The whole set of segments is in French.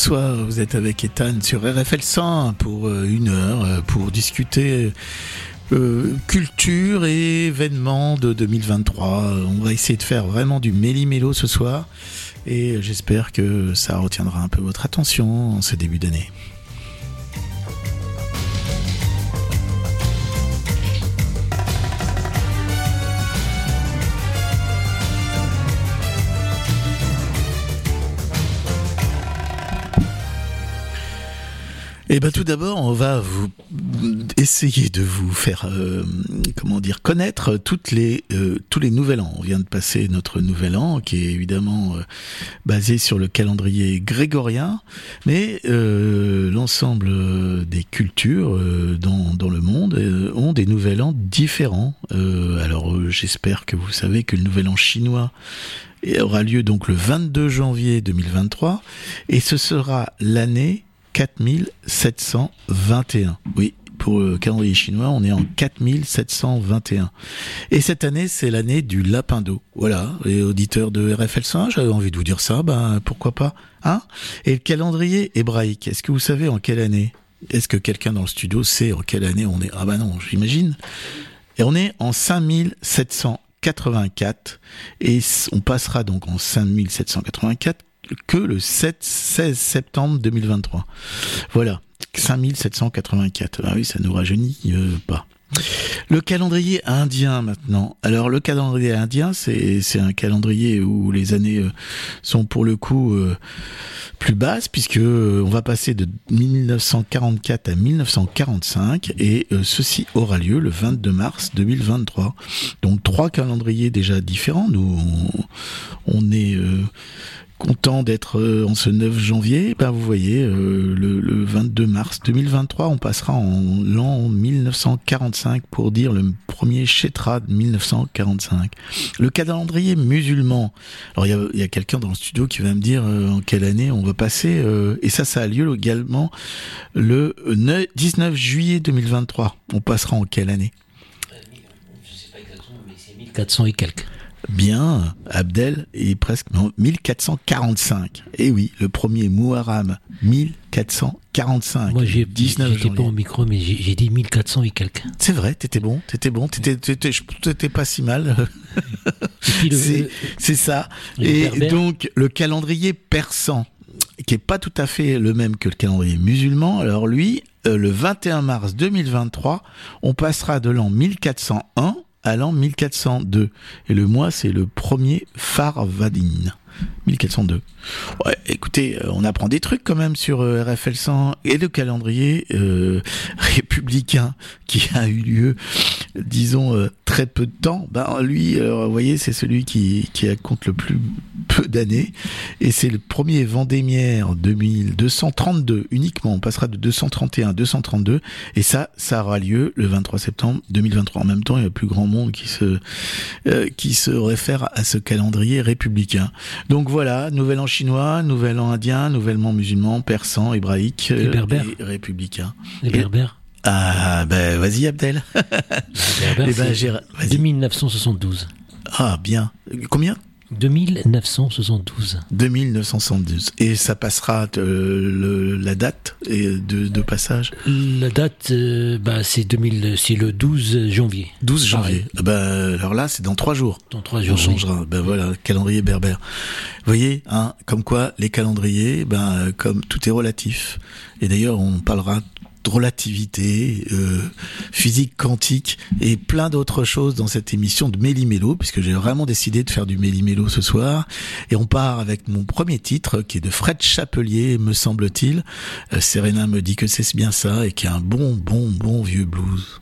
bonsoir. Vous êtes avec Ethan sur RFL 100 pour euh, une heure euh, pour discuter euh, culture et événements de 2023. On va essayer de faire vraiment du méli-mélo ce soir et j'espère que ça retiendra un peu votre attention en ce début d'année. Eh ben tout d'abord, on va vous essayer de vous faire euh, comment dire connaître toutes les euh, tous les nouvel an. On vient de passer notre nouvel an qui est évidemment euh, basé sur le calendrier grégorien, mais l'ensemble des cultures dans dans le monde ont des nouvel an différents. alors j'espère que vous savez que le nouvel an chinois aura lieu donc le 22 janvier 2023 et ce sera l'année 4721. Oui, pour le calendrier chinois, on est en 4721. Et cette année, c'est l'année du lapin d'eau. Voilà, les auditeurs de RFL 100, j'avais envie de vous dire ça, ben pourquoi pas Hein? Et le calendrier hébraïque, est-ce que vous savez en quelle année? Est-ce que quelqu'un dans le studio sait en quelle année on est? Ah bah non, j'imagine. Et on est en 5784 et on passera donc en 5784 que le 7, 16 septembre 2023. Voilà, 5784. Ah oui, ça nous rajeunit euh, pas. Le calendrier indien maintenant. Alors le calendrier indien, c'est un calendrier où les années euh, sont pour le coup euh, plus basses puisque on va passer de 1944 à 1945 et ceci aura lieu le 22 mars 2023. Donc trois calendriers déjà différents. Nous on est content d'être euh, en ce 9 janvier, ben vous voyez, euh, le, 22 mars 2023, on passera en l'an 1945 pour dire le premier Chetra de 1945. Le calendrier musulman. Alors il y a, quelqu'un dans le studio qui va me dire euh, en quelle année on va passer, et ça, ça a lieu également le 19 juillet 2023. On passera en quelle année? Je sais pas exactement, mais c'est 1400 et quelques. Bien, Abdel est presque non, 1445. Et eh oui, le premier Muharram 1445. Moi j'ai 19 j'étais pas au micro mais j'ai dit 1400 et quelques. C'est vrai, t'étais bon, t'étais bon, t'étais t'étais pas si mal. C'est ça. Et donc le calendrier persan qui est pas tout à fait le même que le calendrier musulman. Alors lui, euh, le 21 mars 2023, on passera de l'an 1401 à l'an 1402. Et le mois, c'est le premier Farvadin. 1402. Ouais, écoutez, euh, on apprend des trucs quand même sur euh, RFL 100 et le calendrier euh, républicain qui a eu lieu, disons, très peu de temps. Ben lui, vous voyez, c'est celui qui, qui compte le plus peu d'années et c'est le premier Vendémiaire 2232 uniquement. On passera de 231 à 232 et ça, ça aura lieu le 23 septembre 2023. En même temps, il y a plus grand monde qui se qui se réfère à ce calendrier républicain. Donc voilà, nouvel an chinois, nouvel an indien, nouvel an musulman, persan, hébraïque et, berbère. et républicain. Les berbères Ah ben vas-y Abdel. Eh ben, 2972. Ah bien. Combien? 2972. 2972. Et ça passera euh, la date de, passage? La date, euh, bah, c'est le 12 janvier. 12 janvier. Ah bah, alors là, c'est dans trois jours. Dans trois jours. On changera. Ben voilà, calendrier berbère. Vous voyez, hein, comme quoi les calendriers, ben, comme tout est relatif. Et d'ailleurs, on parlera relativité, euh, physique quantique et plein d'autres choses dans cette émission de Méli-Mélo, puisque j'ai vraiment décidé de faire du Méli-Mélo ce soir. Et on part avec mon premier titre, qui est de Fred Chapelier, me semble-t-il. Euh, Serena me dit que c'est bien ça, et qui est un bon, bon, bon vieux blues.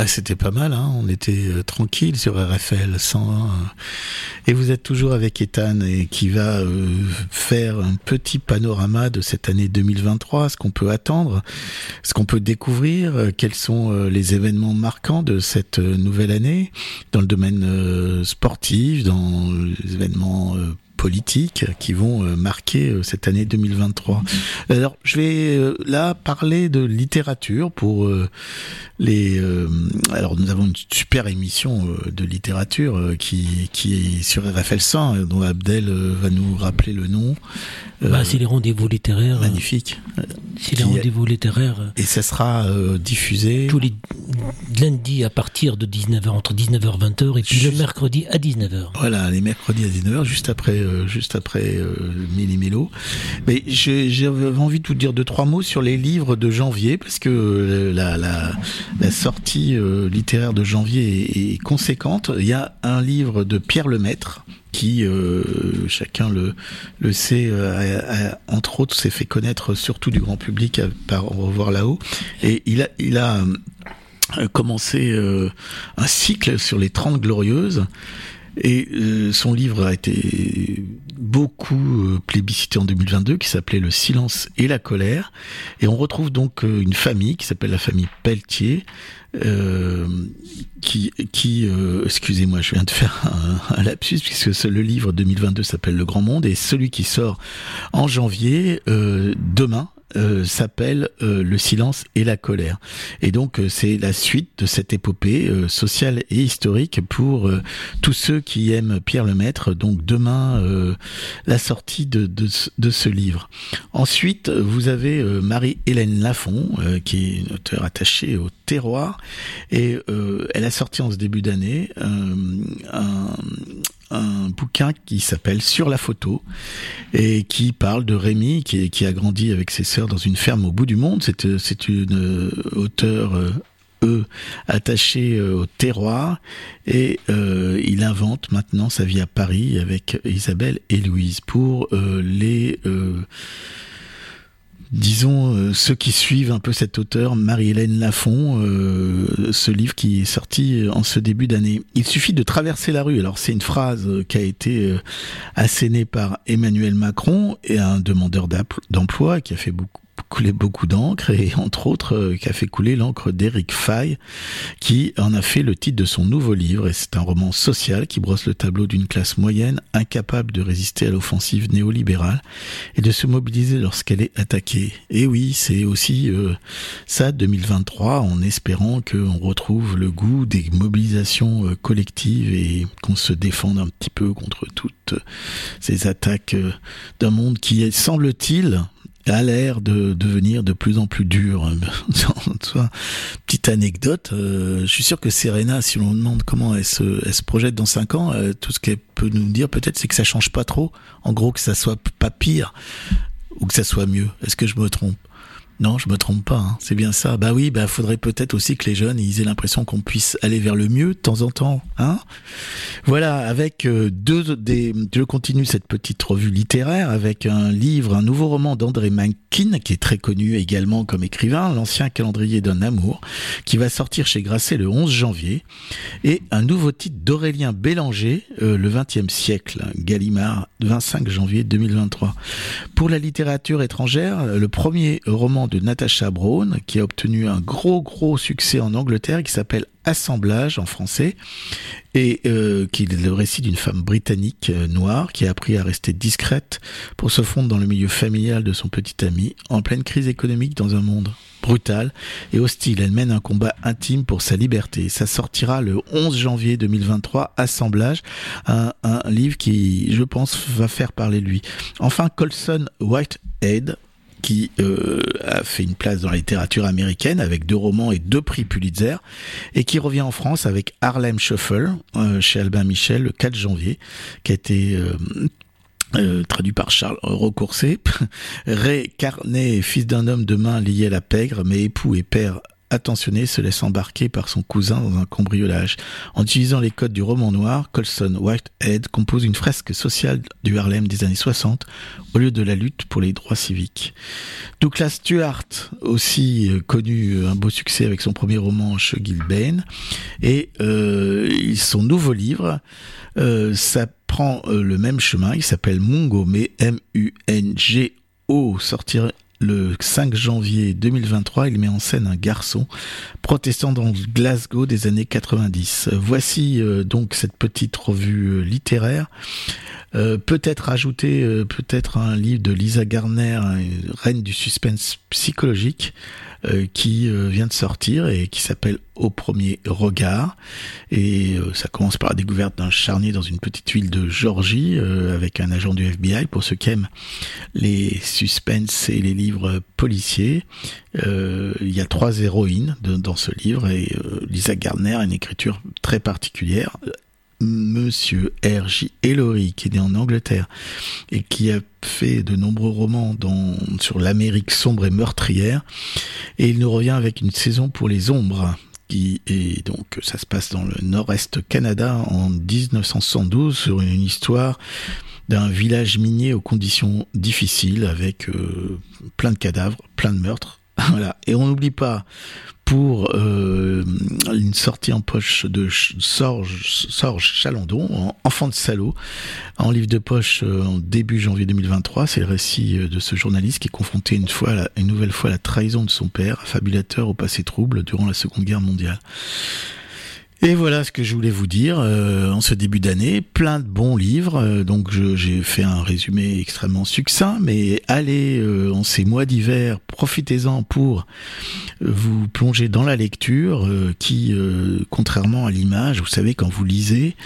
Ah, c'était pas mal, hein on était euh, tranquille sur RFL 101. euh. Et vous êtes toujours avec Ethan et qui va euh, faire un petit panorama de cette année 2023, ce qu'on peut attendre, ce qu'on peut découvrir, euh, quels sont les événements marquants de cette nouvelle année dans le domaine sportif, dans les événements politiques qui vont euh, marquer euh, cette année 2023. Alors, je vais euh, là parler de littérature pour les. alors, nous avons une super émission de littérature qui qui est sur RFL 100 euh, dont Abdel va nous rappeler le nom. Bah, c'est les rendez-vous littéraires. magnifique. C'est les rendez-vous littéraires. Et ça sera diffusé. Tous les lundis à partir de 19h, entre 19h et 20h, et puis le mercredi à 19h. Voilà, les mercredis à 19h, juste après, euh, juste après euh. Mais j'avais envie de vous dire deux trois mots sur les livres de janvier parce que euh, la, sortie euh, littéraire de janvier est, conséquente. Il y a un livre de Pierre Lemaître qui, chacun le, le sait, entre autres, s'est fait connaître surtout du grand public par Au revoir là-haut. Et il a, il a commencé un cycle sur les 30 glorieuses. Et euh, son livre a été beaucoup euh, plébiscité en 2022, qui s'appelait Le silence et la colère. Et on retrouve donc euh, une famille qui s'appelle la famille Pelletier, euh, qui, excusez-moi, je viens de faire un, lapsus, puisque le livre 2022 s'appelle Le Grand Monde, et celui qui sort en janvier, euh, demain, euh, s'appelle euh, Le silence et la colère. Et donc euh, c'est la suite de cette épopée sociale et historique pour tous ceux qui aiment Pierre Lemaître. Donc demain, la sortie de, de, ce livre. Ensuite, vous avez Marie-Hélène Lafont, qui est une auteure attachée au terroir, et elle a sorti en ce début d'année un bouquin qui s'appelle Sur la photo et qui parle de Rémi qui, a grandi avec ses sœurs dans une ferme au bout du monde. C'est, c'est une euh, auteure euh, eux attaché euh, au terroir et il invente maintenant sa vie à Paris avec Isabelle et Louise pour les disons, euh, ceux qui suivent un peu cet auteur, Marie-Hélène Lafont, euh, ce livre qui est sorti en ce début d'année. Il suffit de traverser la rue. Alors c'est une phrase qui a été euh, assénée par Emmanuel Macron et un demandeur d'emploi qui a fait beaucoup coulé beaucoup d'encre et entre autres euh, a fait couler l'encre d'Éric Fay qui en a fait le titre de son nouveau livre et c'est un roman social qui brosse le tableau d'une classe moyenne incapable de résister à l'offensive néolibérale et de se mobiliser lorsqu'elle est attaquée. Et oui, c'est aussi euh, ça 2023 en espérant qu'on retrouve le goût des mobilisations euh, collectives et qu'on se défende un petit peu contre toutes ces attaques d'un monde qui semble-t-il a l'air de devenir de plus en plus dur. Petite anecdote, euh, je suis sûr que Serena, si on demande comment elle se, projette dans cinq ans, euh, tout ce qu'elle peut nous dire peut-être c'est que ça change pas trop. En gros que ça soit pas pire ou que ça soit mieux. Est-ce que je me trompe? Non, je me trompe pas. Hein. C'est bien ça. Bah oui, bah faudrait peut-être aussi que les jeunes aient l'impression qu'on puisse aller vers le mieux de temps en temps. Hein voilà, avec euh, deux des, je continue cette petite revue littéraire avec un livre, un nouveau roman d'André Mankin qui est très connu également comme écrivain, l'ancien calendrier d'un amour, qui va sortir chez Grasset le 11 janvier, et un nouveau titre d'Aurélien Bélanger, euh, le 20e siècle, Gallimard, 25 janvier 2023. Pour la littérature étrangère, le premier roman de Natasha Brown, qui a obtenu un gros gros succès en Angleterre, qui s'appelle Assemblage en français, et euh, qui est le récit d'une femme britannique euh, noire qui a appris à rester discrète pour se fondre dans le milieu familial de son petit ami, en pleine crise économique dans un monde brutal et hostile. Elle mène un combat intime pour sa liberté. Ça sortira le 11 janvier 2023, Assemblage, un, un livre qui, je pense, va faire parler de lui. Enfin, Colson Whitehead, qui euh, a fait une place dans la littérature américaine avec deux romans et deux prix Pulitzer, et qui revient en France avec Harlem Shuffle euh, chez Albin Michel le 4 janvier, qui a été euh, traduit par Charles Recourcé. Ray Carnet, fils d'un homme de main lié à la pègre, mais époux et père attentionné se laisse embarquer par son cousin dans un cambriolage. En utilisant les codes du roman noir, Colson Whitehead compose une fresque sociale du Harlem des années 60 au lieu de la lutte pour les droits civiques. Douglas Stewart, aussi euh, connu euh, un beau succès avec son premier roman Chez Gilbane, et euh, son nouveau livre, ça prend le même chemin, il s'appelle Mungo, mais M-U-N-G-O, sortir le 5 janvier 2023, il met en scène un garçon protestant dans Glasgow des années 90. Voici euh, donc cette petite revue euh, littéraire. Euh, peut-être ajouter peut-être un livre de Lisa Garner, reine du suspense psychologique, euh, qui euh, vient de sortir et qui s'appelle Au premier regard. Et euh, ça commence par la découverte d'un charnier dans une petite ville de Georgie avec un agent du FBI pour ceux qui aiment les suspens et les livres policiers. il y a trois héroïnes dans ce livre et Lisa Gardner a une écriture très particulière. Monsieur R.J. Ellory, qui est né en Angleterre et qui a fait de nombreux romans dans, sur l'Amérique sombre et meurtrière. Et il nous revient avec une saison pour les ombres, qui est donc, ça se passe dans le nord-est Canada en 1972 sur une histoire d'un village minier aux conditions difficiles avec euh, plein de cadavres, plein de meurtres. Et on n'oublie pas pour euh, une sortie en poche de Sorge, Sorge Chalandon, Enfant de salaud, en livre de poche euh, en début janvier 2023. C'est le récit euh, de ce journaliste qui est confronté une, fois, une nouvelle fois à la trahison de son père, fabulateur au passé trouble durant la Seconde Guerre mondiale. Et voilà ce que je voulais vous dire euh, en ce début d'année. Plein de bons livres. euh, donc j'ai fait un résumé extrêmement succinct, mais allez euh, en ces mois d'hiver, profitez-en pour euh, vous plonger dans la lecture, euh, qui, euh, contrairement à l'image, vous savez, quand vous lisez,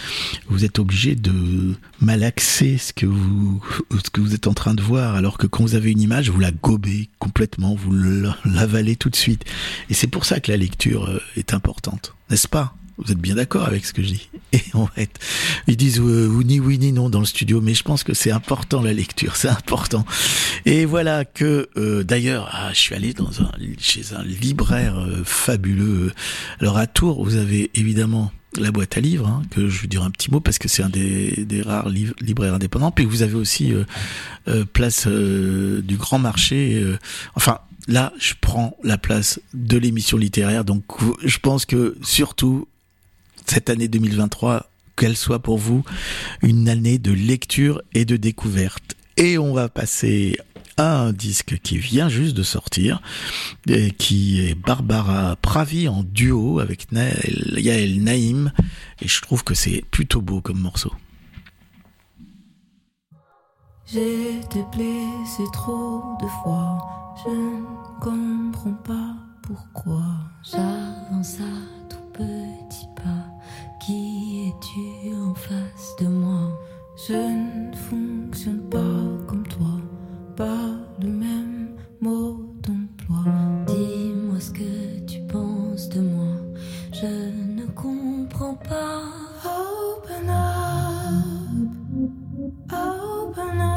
vous êtes obligé de malaxer ce que vous ce que vous êtes en train de voir, alors que quand vous avez une image, vous la gobez complètement, vous la- l'avalez tout de suite. Et c'est pour ça que la lecture est importante, n'est-ce pas? Vous êtes bien d'accord avec ce que je dis Et on va être- ils disent euh, ni oui ni non dans le studio, mais je pense que c'est important la lecture, c'est important. Et voilà que euh, d'ailleurs, ah, je suis allé dans un chez un libraire euh, fabuleux. Alors à Tours, vous avez évidemment la boîte à livres, hein, que je vais dire un petit mot parce que c'est un des, des rares liv- libraires indépendants. Puis vous avez aussi euh, euh, place euh, du grand marché. euh, enfin, là, je prends la place de l'émission littéraire. Donc, je pense que surtout cette année 2023, qu'elle soit pour vous une année de lecture et de découverte. Et on va passer à un disque qui vient juste de sortir, qui est Barbara Pravi en duo avec Yael Naïm, et je trouve que c'est plutôt beau comme morceau. J'ai trop de fois, je ne comprends pas pourquoi. J'avance à tout petit pas. Qui es-tu en face de moi? Je ne fonctionne pas comme toi, pas le même mode d'emploi. Dis-moi ce que tu penses de moi. Je ne comprends pas. Open up, open up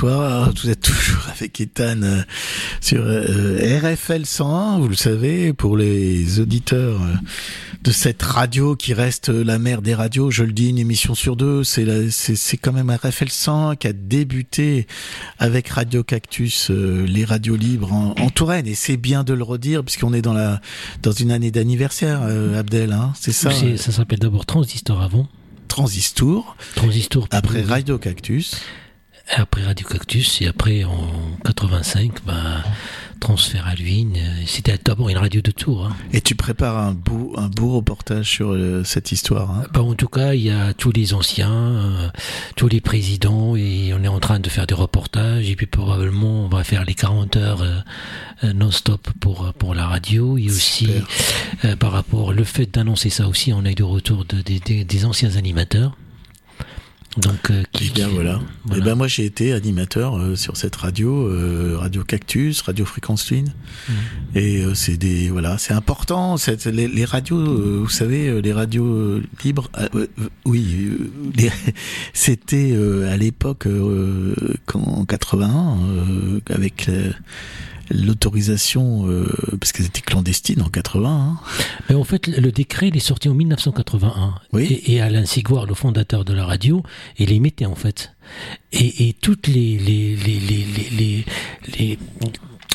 Bonsoir, vous êtes toujours avec Ethan euh, sur euh, RFL 101, vous le savez, pour les auditeurs euh, de cette radio qui reste la mère des radios, je le dis, une émission sur deux, c'est c'est quand même RFL 101 qui a débuté avec Radio Cactus, les radios libres en, en Touraine, et c'est bien de le redire puisqu'on est dans la dans une année d'anniversaire, Abdel, hein, c'est ça, Ça s'appelle d'abord Transistor avant. Transistor, Transistor. après Radio Cactus. Après Radio Cactus et après en 85, bah, transfert à Luynes. euh, C'était d'abord une radio de Tours. Hein. Et tu prépares un beau, un beau reportage sur euh, cette histoire. Hein. Bah, en tout cas, il y a tous les anciens, euh, tous les présidents, et on est en train de faire des reportages. Et puis probablement, on va faire les 40 heures euh, euh, non-stop pour euh, pour la radio. Et aussi, euh, par rapport le fait d'annoncer ça aussi, on a eu de retour de, des anciens animateurs. Donc, euh, Eh bien voilà. voilà. Et ben moi j'ai été animateur euh, sur cette radio, euh, Radio Cactus, Radio Fréquence Lune. Mm. Et euh, c'est des voilà, c'est important. C'est les, les radios, euh, vous savez, euh, les radios libres. euh, euh, oui, euh, c'était euh, à l'époque euh, en 81 euh, avec euh, l'autorisation euh, parce qu'elles étaient clandestines en 80. Hein. Mais en fait, le décret, il est sorti en 1981. Oui. Et, et Alain Sigouard, le fondateur de la radio, il les mettait en fait. Et, et toutes les les, les, les, les,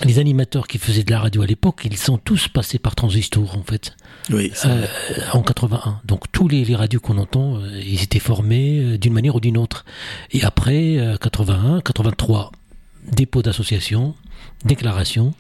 les, animateurs qui faisaient de la radio à l'époque, ils sont tous passés par Transistor en fait, Oui. euh, en 81. Donc tous les, les radios qu'on entend, euh, ils étaient formés d'une manière ou d'une autre. Et après, euh, 81, 83, dépôt d'association, déclaration,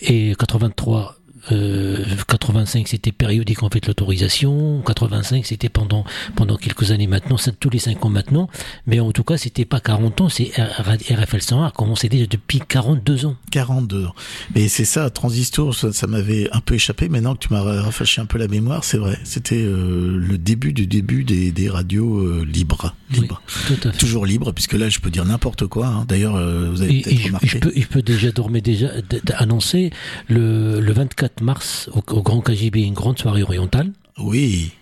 et 83, euh, 85 c'était périodique en fait l'autorisation, 85 c'était pendant pendant quelques années maintenant, tous les 5 ans maintenant, mais en tout cas c'était pas 40 ans, c'est RFL 101 a commencé déjà depuis 42 ans. 42 ans. Mais c'est ça, Transistor, ça, ça m'avait un peu échappé. Maintenant que tu m'as rafraîchi un peu la mémoire, c'est vrai. C'était euh, le début du début des, des radios euh, libres. libres. Oui, tout à fait. Toujours libres, puisque là, je peux dire n'importe quoi. hein. D'ailleurs, euh, vous avez peut-être je, remarqué. je peux, je peux déjà dormir déjà annoncer le, le 24 mars au, au Grand KGB une grande soirée orientale. Oui.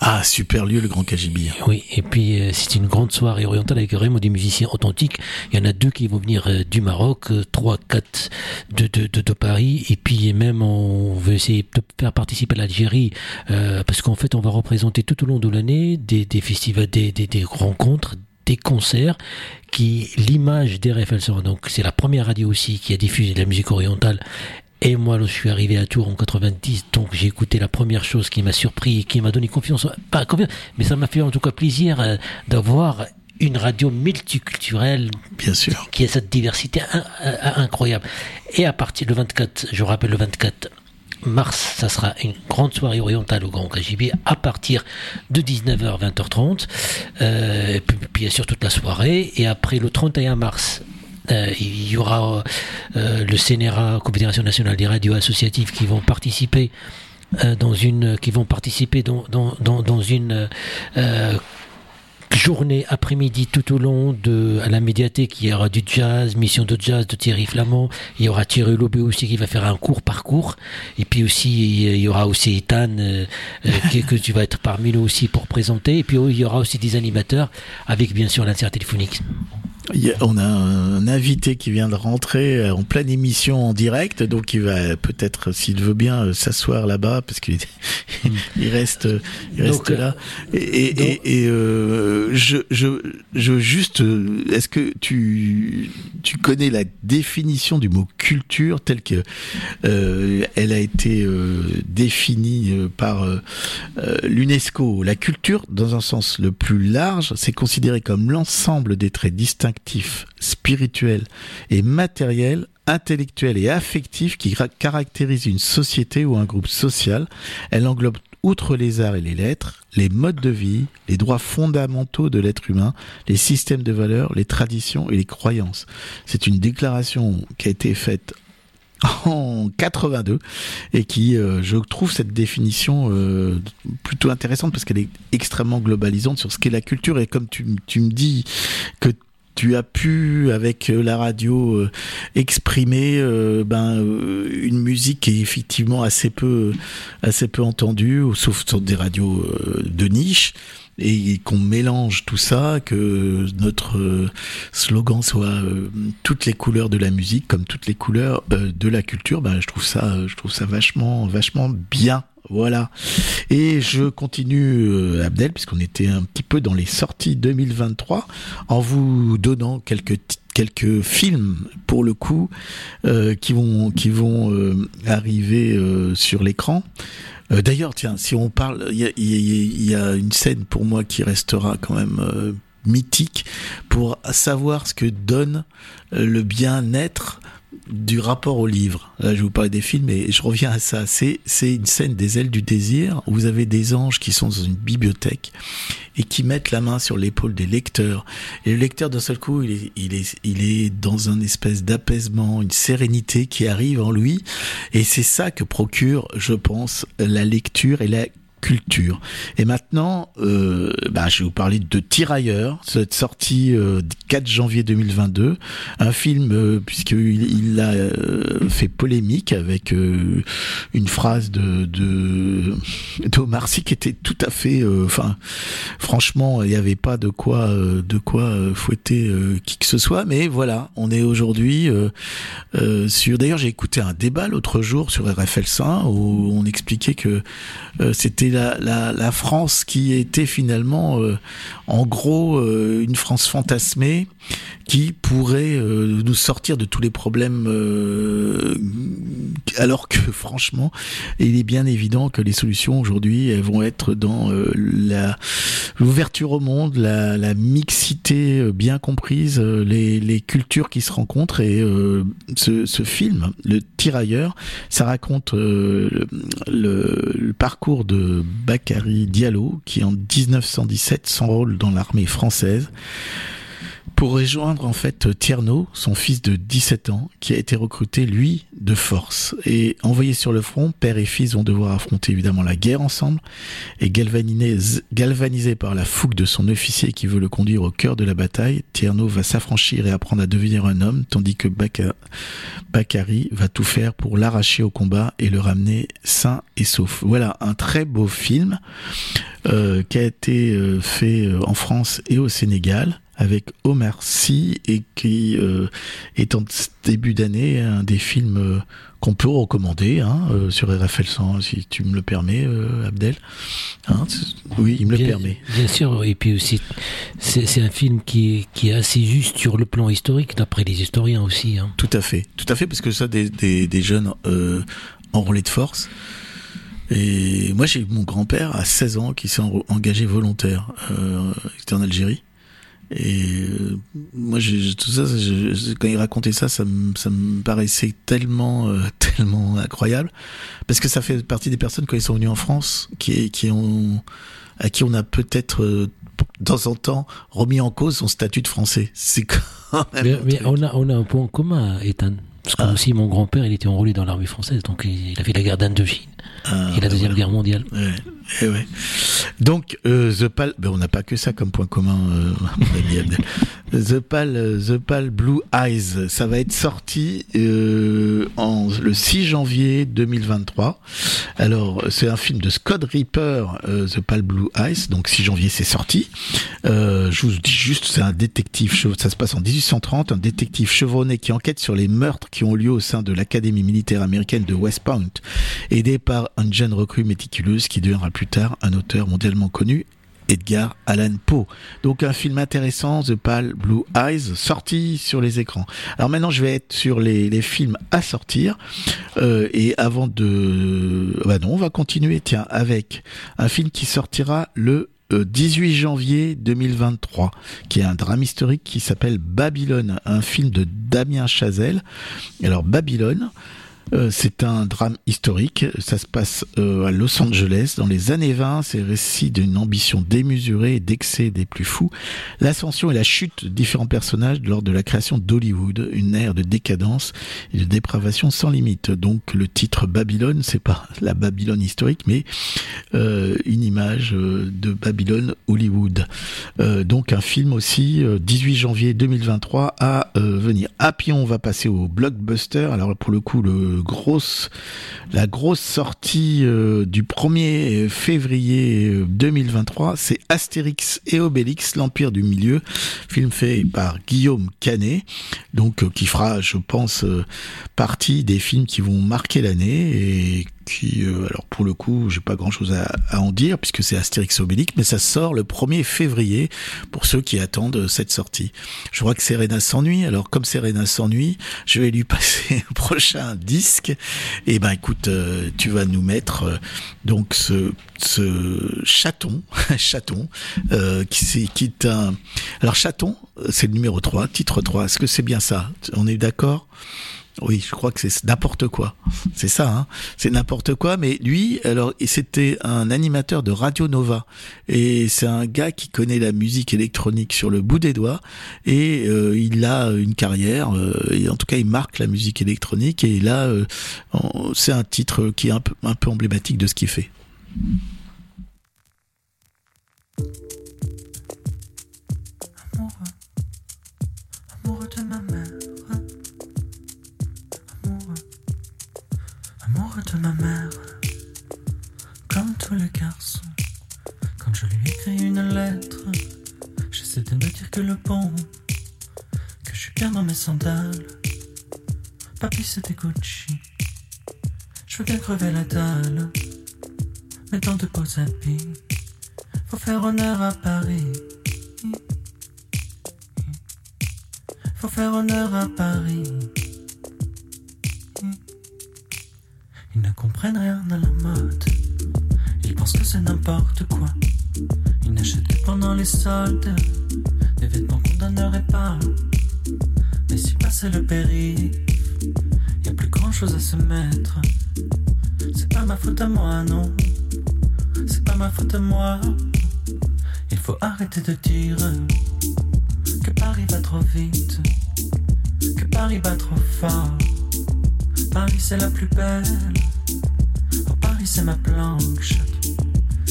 Ah, super lieu, le Grand KGB. Oui, et puis euh, c'est une grande soirée orientale avec vraiment des musiciens authentiques. Il y en a deux qui vont venir euh, du Maroc, euh, trois, quatre de, de, de, de Paris, et puis même on veut essayer de faire participer l'Algérie, parce qu'en fait on va représenter tout au long de l'année des, des festivals, des, des, des rencontres, des concerts qui l'image d'RFL 101. Donc c'est la première radio aussi qui a diffusé de la musique orientale. Et moi, je suis arrivé à Tours en 90, donc j'ai écouté la première chose qui m'a surpris et qui m'a donné confiance, pas confiance, mais ça m'a fait en tout cas plaisir euh, d'avoir une radio multiculturelle Bien sûr. qui a cette diversité in- euh, incroyable. Et à partir du 24, je rappelle le 24 mars, ça sera une grande soirée orientale au Grand KGB à partir de 19h, 20h30, euh, puis, puis bien sûr toute la soirée. Et après le 31 mars, euh, il y aura euh, le CNRA, Confédération nationale des radios associatives, qui vont participer euh, dans une, qui vont participer dans, dans, dans, journée après-midi tout au long de à la médiathèque. Il y aura du jazz mission de jazz de Thierry Flamand. Il y aura Thierry Lobé aussi qui va faire un court parcours. Et puis aussi il y aura aussi Ethan euh, que tu vas être parmi nous aussi pour présenter. Et puis il y aura aussi des animateurs avec bien sûr l'insert téléphonique on a un invité qui vient de rentrer euh, en pleine émission en direct, donc il va peut-être, s'il veut bien, euh, s'asseoir là-bas parce qu'il est- il reste, il reste Donc, euh, là. Et, et, et, et, euh, je, je, je juste, est-ce que tu, tu connais la définition du mot culture telle que euh, elle a été euh, définie par l'UNESCO? La culture, dans un sens le plus large, c'est considéré comme l'ensemble des traits spirituels et matériels intellectuels et affectifs qui caractérisent une société ou un groupe social. Elle englobe, outre les arts et les lettres, les modes de vie, les droits fondamentaux de l'être humain, les systèmes de valeurs, les traditions et les croyances. C'est une déclaration qui a été faite en 82 et qui, euh, je trouve cette définition euh, plutôt intéressante parce qu'elle est extrêmement globalisante sur ce qu'est la culture et comme tu me dis que tu as pu avec euh, la radio euh, exprimer euh, ben une musique qui est effectivement assez peu assez peu entendue sauf sur des radios de niche et qu'on mélange tout ça que notre euh, slogan soit euh, toutes les couleurs de la musique comme toutes les couleurs euh, de la culture ben je trouve ça je trouve ça vachement vachement bien voilà. Et je continue, Abdel, puisqu'on était un petit peu dans les sorties 2023, en vous donnant quelques quelques films pour le coup qui vont qui vont arriver sur l'écran. Euh, D'ailleurs, tiens, si on parle, il y a, une scène pour moi qui restera quand même euh, mythique pour savoir ce que donne euh, le bien-être du rapport au livre. Là, je vais vous parler des films et je reviens à ça. C'est, c'est une scène des ailes du désir où vous avez des anges qui sont dans une bibliothèque et qui mettent la main sur l'épaule des lecteurs. Et le lecteur, d'un seul coup, il est, il est, il est dans un espèce d'apaisement, une sérénité qui arrive en lui. Et c'est ça que procure, je pense, la lecture et la culture. Et maintenant, euh, bah, je vais vous parler de Tirailleurs, cette sortie euh, 4 janvier 2022, un film euh, puisqu'il il a euh, fait polémique avec euh, une phrase de de Sy qui était tout à fait, euh, franchement, il n'y avait pas de quoi euh, de quoi fouetter qui que ce soit, mais voilà, on est aujourd'hui sur. D'ailleurs, j'ai écouté un débat l'autre jour sur RFL 1 où on expliquait que c'était la, la, France qui était finalement, en gros, une France fantasmée qui pourrait euh, nous sortir de tous les problèmes, euh, alors que franchement, il est bien évident que les solutions aujourd'hui vont être dans euh, la l'ouverture au monde, la, la mixité euh, bien comprise, euh, les, les cultures qui se rencontrent et euh, ce, ce film, le Tirailleur, ça raconte le- le parcours de Bakary Diallo qui en 1917 s'enrôle dans l'armée française pour rejoindre en fait Tierno, son fils de 17 ans, qui a été recruté lui de force et envoyé sur le front. Père et fils vont devoir affronter évidemment la guerre ensemble et galvanisé, par la fougue de son officier qui veut le conduire au cœur de la bataille, Tierno va s'affranchir et apprendre à devenir un homme, tandis que Baka- Bakary va tout faire pour l'arracher au combat et le ramener sain et sauf. Voilà un très beau film euh, qui a été euh, fait euh, en France et au Sénégal avec Omar Sy et qui est est en début d'année un des films euh, qu'on peut recommander hein, euh, sur RFL 100 si tu me le permets euh, Abdel Hein, oui il me le permet Bien sûr, et puis aussi, c'est un film qui est, qui est assez juste sur le plan historique, d'après les historiens aussi. Hein. Tout à fait, tout à fait, parce que ça, des, des, des jeunes euh, enrôlés de force. Et moi, j'ai mon grand-père à 16 ans qui s'est en- engagé volontaire. Euh, il était en Algérie. Et euh, moi, j'ai- tout ça, je- quand il racontait ça, ça me, ça me paraissait tellement, euh, tellement incroyable, parce que ça fait partie des personnes quand ils sont venus en France, qui, qui ont, à qui on a peut-être euh, de temps en temps remis en cause son statut de français. C'est quand même. Mais, on, a, on a un point en commun, Ethan. Parce que Ah. aussi, mon grand-père, il était enrôlé dans l'armée française, donc il, il a fait la guerre d'Indochine Ah, et la ben Deuxième voilà. Guerre mondiale. Ouais, eh ouais. Donc, euh, The Pal, ben, on n'a pas que ça comme point commun, euh. The Pal, euh, The Pal Blue Eyes, ça va être sorti euh, en, le 6 janvier 2023. Alors, c'est un film de Scott Reaper, euh, The Pal Blue Eyes. Donc, 6 janvier, c'est sorti. Euh, je vous dis juste, c'est un détective, ça se passe en 1830, un détective chevronné qui enquête sur les meurtres qui ont lieu au sein de l'Académie militaire américaine de West Point, aidé par une jeune recrue méticuleuse qui deviendra plus tard un auteur mondialement connu. Edgar Allan Poe. Donc un film intéressant, The Pale Blue Eyes, sorti sur les écrans. Alors maintenant je vais être sur les, films à sortir. Euh, et avant de... Bah non, on va continuer, tiens, avec un film qui sortira le euh, 18 janvier 2023, qui est un drame historique qui s'appelle Babylone, un film de Damien Chazelle. Alors Babylone, Euh, c'est un drame historique. Ça se passe euh, à Los Angeles dans les années 20. C'est récit d'une ambition démesurée et d'excès des plus fous. L'ascension et la chute de différents personnages lors de la création d'Hollywood. Une ère de décadence et de dépravation sans limite. Donc le titre Babylone, c'est pas la Babylone historique, mais euh, une image de Babylone Hollywood. Donc un film aussi, euh, 18 janvier 2023 à venir. Ah puis on va passer au blockbuster. Alors pour le coup, le grosse, la grosse sortie euh, du 1er février euh, 2023, c'est Astérix et Obélix, l'Empire du Milieu, film fait par Guillaume Canet, donc euh, qui fera, je pense, euh, partie des films qui vont marquer l'année qui, euh, alors pour le coup, j'ai pas grand chose à, à en dire puisque c'est Astérix Obélix, mais ça sort le 1er février pour ceux qui attendent cette sortie. Je crois que Serena s'ennuie, alors comme Serena s'ennuie, je vais lui passer le prochain disque. Et ben écoute, euh, tu vas nous mettre euh, donc ce ce chaton, chaton, euh, qui, qui est un... Alors chaton, c'est le numéro 3, titre 3, est-ce que c'est bien ça? On est d'accord? Oui, je crois que c'est n'importe quoi. C'est ça, hein. C'est n'importe quoi. Mais lui, alors, c'était un animateur de Radio Nova. Et c'est un gars qui connaît la musique électronique sur le bout des doigts. Et euh, il a une carrière. euh, et en tout cas, il marque la musique électronique. Et là, euh, c'est un titre qui est un peu, un peu emblématique de ce qu'il fait. Que le bon, que je suis bien dans mes sandales. Papy, c'était Gucci. Je veux bien crever la dalle, mais dans de beaux habits. Faut faire honneur à Paris. Faut faire honneur à Paris. Ils ne comprennent rien à la mode. Ils pensent que c'est n'importe quoi. Ils n'achètent que pendant les soldes des vêtements qu'on donnerait pas. Mais si passait le périph', y a plus grand chose à se mettre. C'est pas ma faute à moi, non. C'est pas ma faute à moi. Il faut arrêter de dire que Paris va trop vite, que Paris va trop fort. Paris c'est la plus belle, oh, Paris c'est ma planche.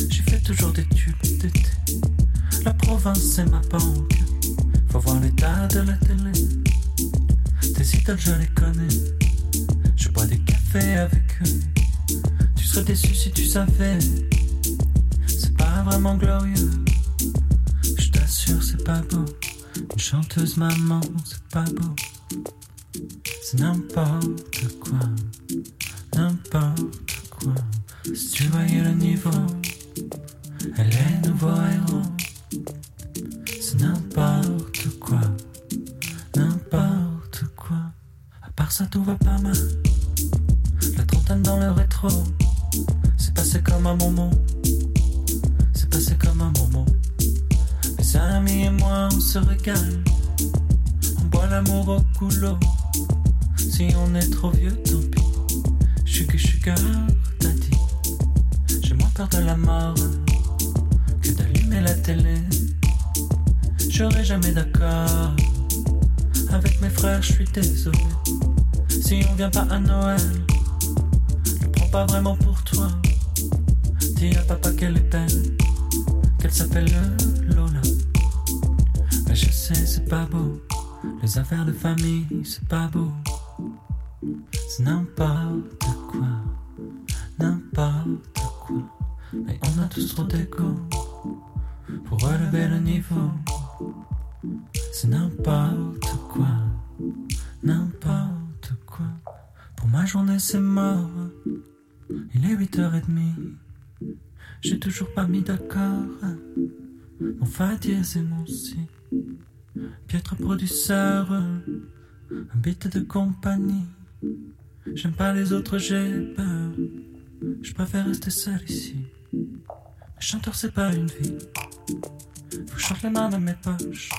J'ai fait toujours des tubes d'été, la province c'est ma banque. Faut voir l'état de la télé, tes idoles je les connais. Je bois des cafés avec eux, tu serais déçu si tu savais. C'est pas vraiment glorieux, je t'assure c'est pas beau. Une chanteuse maman, c'est pas beau. C'est n'importe quoi, n'importe quoi. Si tu voyais le niveau, elle est nouveau héros. C'est n'importe quoi, n'importe quoi. À part ça, tout va pas mal. La trentaine dans le rétro, c'est passé comme un moment. C'est passé comme un moment. Mes amis et moi, on se régale. On boit l'amour au couloir. Si on est trop vieux, tant pis. Sugar, sugar, t'as dit. J'ai moins peur de la mort que d'allumer la télé. J'aurais jamais d'accord. Avec mes frères, je suis désolé. Si on vient pas à Noël, je prends pas vraiment pour toi. Dis à papa qu'elle est belle, qu'elle s'appelle Lola. Mais je sais, c'est pas beau. Les affaires de famille, c'est pas beau. C'est n'importe quoi, n'importe quoi. Mais on a tous trop d'égo pour relever le niveau. C'est n'importe quoi, n'importe quoi. Pour ma journée, c'est mort. Il est 8h30. J'ai toujours pas mis d'accord. Mon fa dièse et mon si. Piètre producteur, un beat de compagnie. J'aime pas les autres, j'ai peur. Je préfère rester seul ici. Chanteur, c'est pas une vie. Faut que je sorte les mains de mes poches.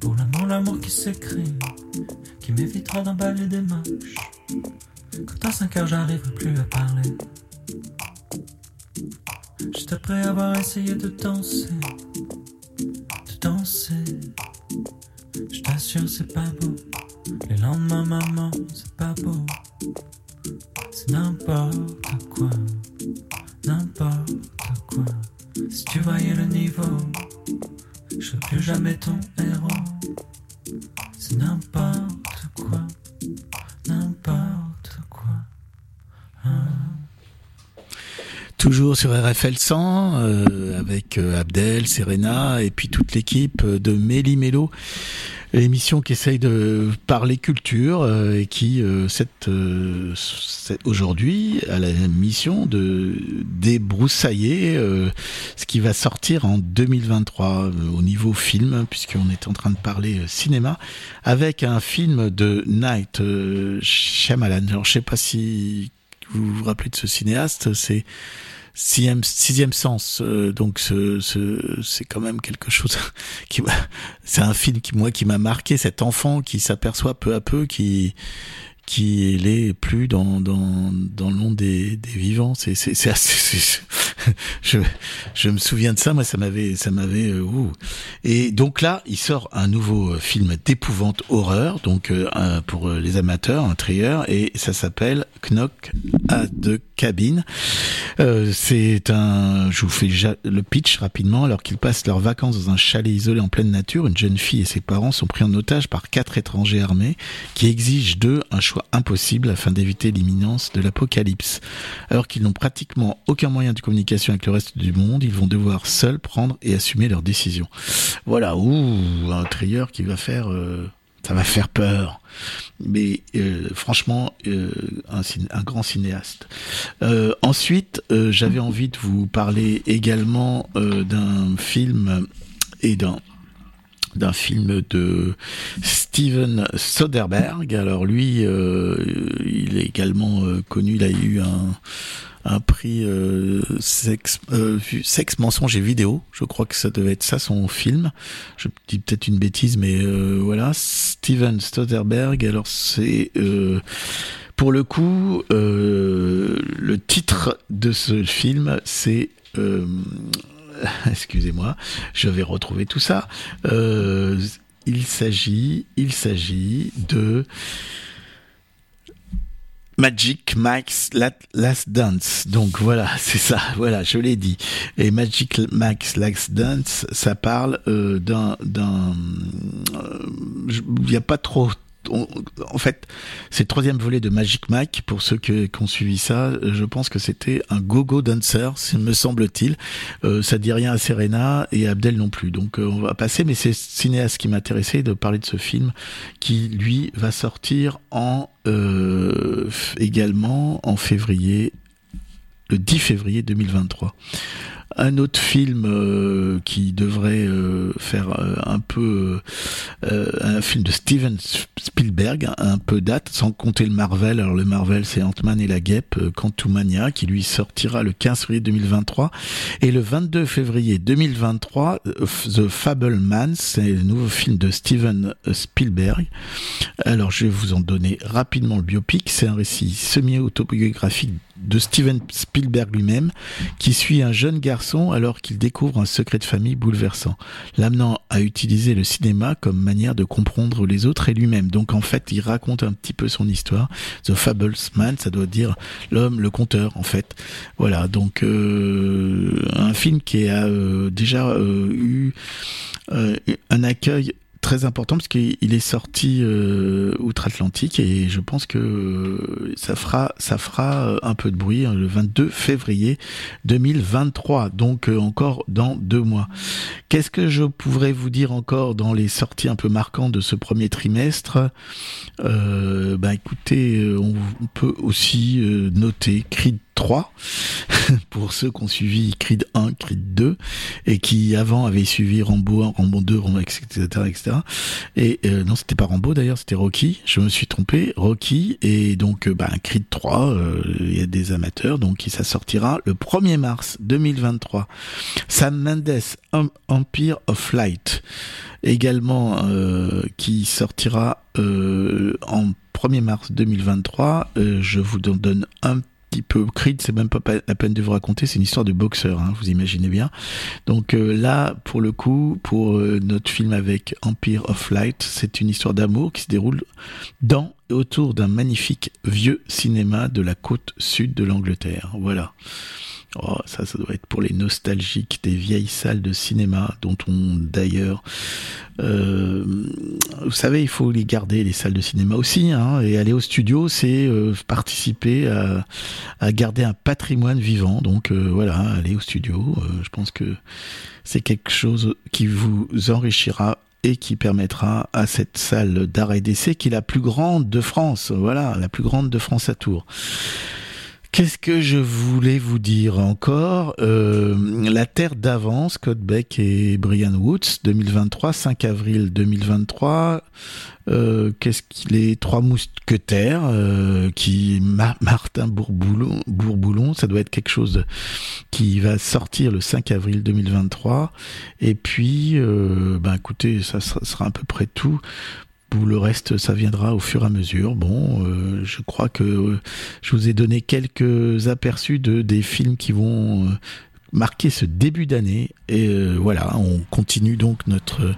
Pour l'amour, l'amour qui s'écrit. Qui m'évitera d'emballer des moches. Quand à 5 heures j'arrive plus à parler. Juste après avoir essayé de danser, de danser. Je t'assure, c'est pas beau. Les lendemains, maman, c'est pas beau. C'est n'importe quoi, n'importe quoi. Si tu voyais le niveau, je serais plus jamais ton héros. C'est n'importe quoi, n'importe quoi. Hein. Toujours sur RFL 100, euh, avec euh, Abdel, Serena et puis toute l'équipe de Méli Mélo. L'émission qui essaye de parler culture euh, et qui, euh, cette, euh, cette- aujourd'hui, a la mission de débroussailler euh, ce qui va sortir en 2023 euh, au niveau film, puisqu'on est en train de parler cinéma, avec un film de Night Shyamalan. Alors, je sais pas si vous vous rappelez de ce cinéaste, c'est sixième, sixième sens. euh, donc ce, ce, c'est quand même quelque chose qui c'est un film qui moi qui m'a marqué cet enfant qui s'aperçoit peu à peu qui qui n'est plus dans, dans, dans le monde des, des vivants. C'est, c'est, c'est je, je me souviens de ça, moi, ça m'avait, ça m'avait, euh, ouh. Et donc là, il sort un nouveau euh, film d'épouvante horreur, donc euh, pour les amateurs, un trieur, et ça s'appelle Knock à deux cabines. C'est un, je vous fais le pitch rapidement. Alors qu'ils passent leurs vacances dans un chalet isolé en pleine nature, une jeune fille et ses parents sont pris en otage par quatre étrangers armés qui exigent d'eux un choix impossible afin d'éviter l'imminence de l'apocalypse. Alors qu'ils n'ont pratiquement aucun moyen de communication avec le reste du monde, ils vont devoir seuls prendre et assumer leurs décisions. Voilà, ouh, un trieur qui va faire, euh, ça va faire peur. Mais euh, franchement, euh, un, grand cinéaste. Ensuite, j'avais envie de vous parler également d'un film et d'un d'un film de Steven Soderbergh. Alors lui, euh, il est également euh, connu. Il a eu un prix euh, sexe, euh, mensonge et vidéo. Je crois que ça devait être ça son film. Je dis peut-être une bêtise, mais voilà. Steven Soderbergh. Alors c'est pour le coup le titre de ce film, c'est excusez-moi, je vais retrouver tout ça. Euh, il s'agit, il s'agit de Magic Max La- Last Dance. Donc voilà, c'est ça. Voilà, je l'ai dit. Et Magic Max Last Dance, ça parle euh, d'un euh, Il n'y a pas trop. En fait, c'est le troisième volet de Magic Mike. Pour ceux qui ont suivi ça, je pense que c'était un go-go dancer, me semble-t-il. Euh, ça dit rien à Serena et à Abdel non plus. Donc euh, on va passer, mais c'est ce cinéaste qui m'intéressait de parler de ce film qui, lui, va sortir euh, également en février, le 10 février 2023. Un autre film euh, qui devrait euh, faire euh, un peu un film de Steven Spielberg, un peu date, sans compter le Marvel. Alors le Marvel, c'est Ant-Man et la Guêpe, Quantumania, qui lui sortira le 15 février 2023. Et le 22 février 2023, euh, The Fableman, c'est le nouveau film de Steven Spielberg. Alors je vais vous en donner rapidement le biopic. C'est un récit semi-autobiographique de Steven Spielberg lui-même, qui suit un jeune garçon alors qu'il découvre un secret de famille bouleversant, l'amenant à utiliser le cinéma comme manière de comprendre les autres et lui-même. Donc en fait, il raconte un petit peu son histoire. The Fablesman, ça doit dire l'homme, le conteur en fait. Voilà, donc euh, un film qui a euh, déjà euh, eu un accueil très important parce qu'il est sorti euh, outre-Atlantique et je pense que euh, ça fera ça fera euh, un peu de bruit hein, le 22 février 2023 donc euh, encore dans deux mois. Qu'est-ce que je pourrais vous dire encore dans les sorties un peu marquantes de ce premier trimestre? Euh, Bah écoutez, on, peut aussi noter Creed 3 pour ceux qui ont suivi Creed 1, Creed 2 et qui avant avaient suivi Rambo 1, Rambo 2, Rambo etc. Et euh, non, c'était pas Rambo d'ailleurs, c'était Rocky. Je me suis trompé, Rocky et donc euh, bah, Creed 3, euh, il y a des amateurs donc ça sortira le 1er mars 2023. Sam Mendes Em- Empire of Light également euh, qui sortira en 1er mars 2023. Euh, je vous donne un petit peu. Creed, c'est même pas pa- la peine de vous raconter, c'est une histoire de boxeur, hein, vous imaginez bien. Donc euh, là, pour le coup, pour euh, notre film avec Empire of Light, c'est une histoire d'amour qui se déroule dans et autour d'un magnifique vieux cinéma de la côte sud de l'Angleterre. Voilà. Oh, ça, ça doit être pour les nostalgiques des vieilles salles de cinéma dont on d'ailleurs, euh, vous savez, il faut les garder les salles de cinéma aussi, hein, et aller au studio, c'est euh, participer à, garder un patrimoine vivant. Donc euh, voilà, aller au studio, euh, je pense que c'est quelque chose qui vous enrichira et qui permettra à cette salle d'art et d'essai qui est la plus grande de France, voilà, la plus grande de France à Tours. Qu'est-ce que je voulais vous dire encore Euh, La Terre d'avance, Scott Beck et Brian Woods, 2023, 5 avril 2023. Euh, Qu'est-ce qu'il est Trois mousquetaires, euh, qui Ma- Martin Bourboulon, ça doit être quelque chose qui va sortir le 5 avril 2023. Et puis, euh, ben écoutez, ça sera à peu près tout. Pour le reste, ça viendra au fur et à mesure. Bon, euh, je crois que euh, je vous ai donné quelques aperçus de des films qui vont euh, marquer ce début d'année. Et voilà, on continue donc notre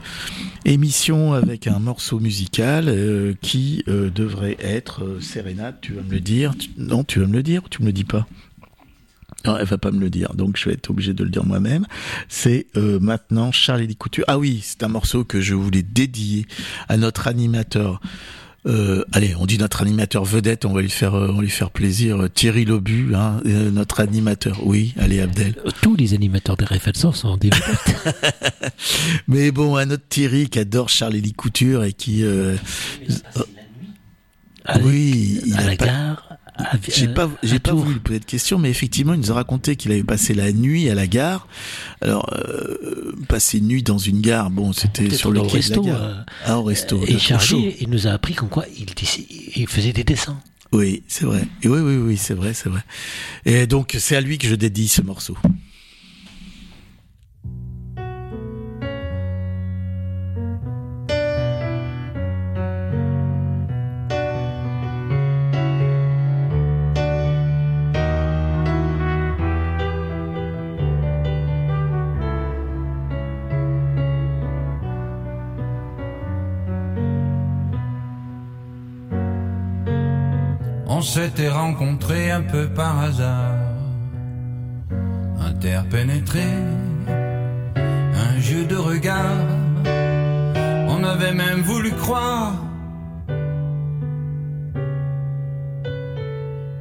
émission avec un morceau musical qui devrait être Serena. Tu vas me le dire? Non, tu vas me le dire ou tu me le dis pas? Non, elle va pas me le dire, donc je vais être obligé de le dire moi-même. C'est euh, maintenant Charlie Couture. Ah oui, c'est un morceau que je voulais dédier à notre animateur. Euh, allez, on dit notre animateur vedette, on va lui faire, euh, on va lui faire plaisir. euh, Thierry Lobu, hein, euh, notre animateur. Oui, allez Abdel. Tous les animateurs des RFL100 sont en début. Mais bon, un autre Thierry qui adore Charlie Couture et qui, euh, oui, il à a la pas- gare. J'ai euh, pas, j'ai pas voulu lui poser de questions, mais effectivement, il nous a raconté qu'il avait passé la nuit à la gare. Alors, euh, passer une nuit dans une gare, bon, c'était sur le quai de la gare. euh, ah, au resto. Et trop chaud. Charlie, il nous a appris qu'en quoi il, il faisait des dessins. Oui, c'est vrai. Et oui, oui, oui, c'est vrai, c'est vrai. Et donc, c'est à lui que je dédie ce morceau. On s'était rencontrés un peu par hasard, interpénétrés, un jeu de regard. On avait même voulu croire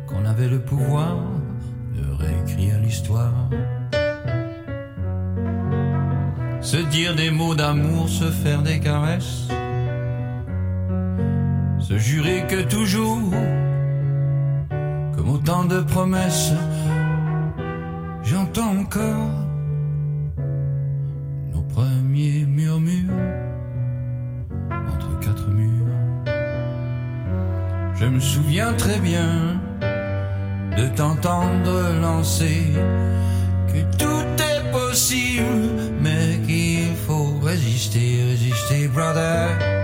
qu'on avait le pouvoir de réécrire l'histoire. Se dire des mots d'amour, se faire des caresses, se jurer que toujours autant de promesses, j'entends encore nos premiers murmures entre quatre murs. Je me souviens très bien de t'entendre lancer que tout est possible, mais qu'il faut résister, résister, brother,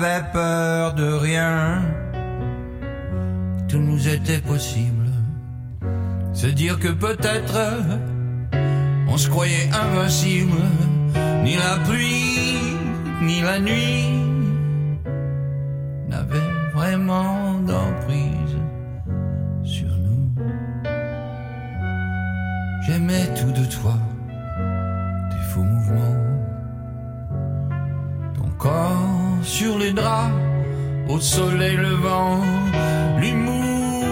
On avait peur de rien, tout nous était possible. Se dire que peut-être on se croyait invincible, ni la pluie, ni la nuit n'avait vraiment d'emprise sur nous. J'aimais tout de toi, tes faux mouvements, ton corps sur les draps, au soleil levant, l'humour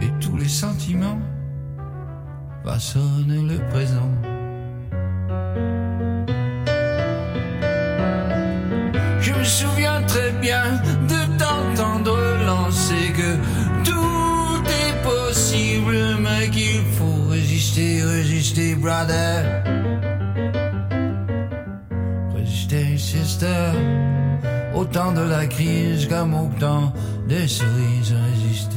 et tous les sentiments façonnent le présent. Je me souviens très bien de t'entendre lancer que tout est possible, mais qu'il faut résister, résister, brother. Résister, sister. sister. Au temps de la crise, comme au temps des cerises résister,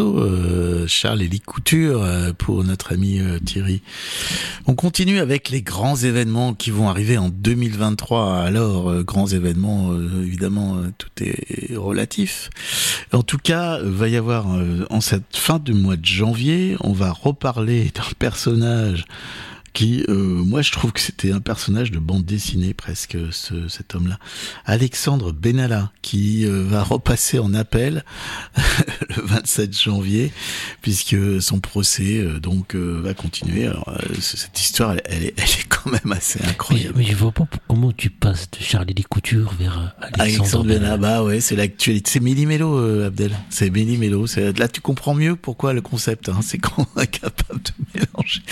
euh, Charles Élie Couture, euh, pour notre ami euh, Thierry. On continue avec les grands événements qui vont arriver en 2023. Alors, grands événements, évidemment, tout est relatif. En tout cas, va y avoir, en cette fin du mois de janvier, on va reparler d'un personnage qui, euh, moi, je trouve que c'était un personnage de bande dessinée presque, ce, cet homme-là. Alexandre Benalla, qui euh, va repasser en appel le 27 janvier, puisque son procès euh, donc euh, va continuer. Alors, euh, cette histoire, elle, elle est, elle est quand même assez Mais, incroyable. mais je vois pas comment tu passes de Charlie des Coutures vers euh, Alexandre, Alexandre Benalla, bah ouais, c'est l'actualité. C'est Méli Mélo, euh, Abdel. C'est Méli Mélo. C'est- Là, tu comprends mieux pourquoi le concept. Hein, c'est qu'on est capable de mélanger.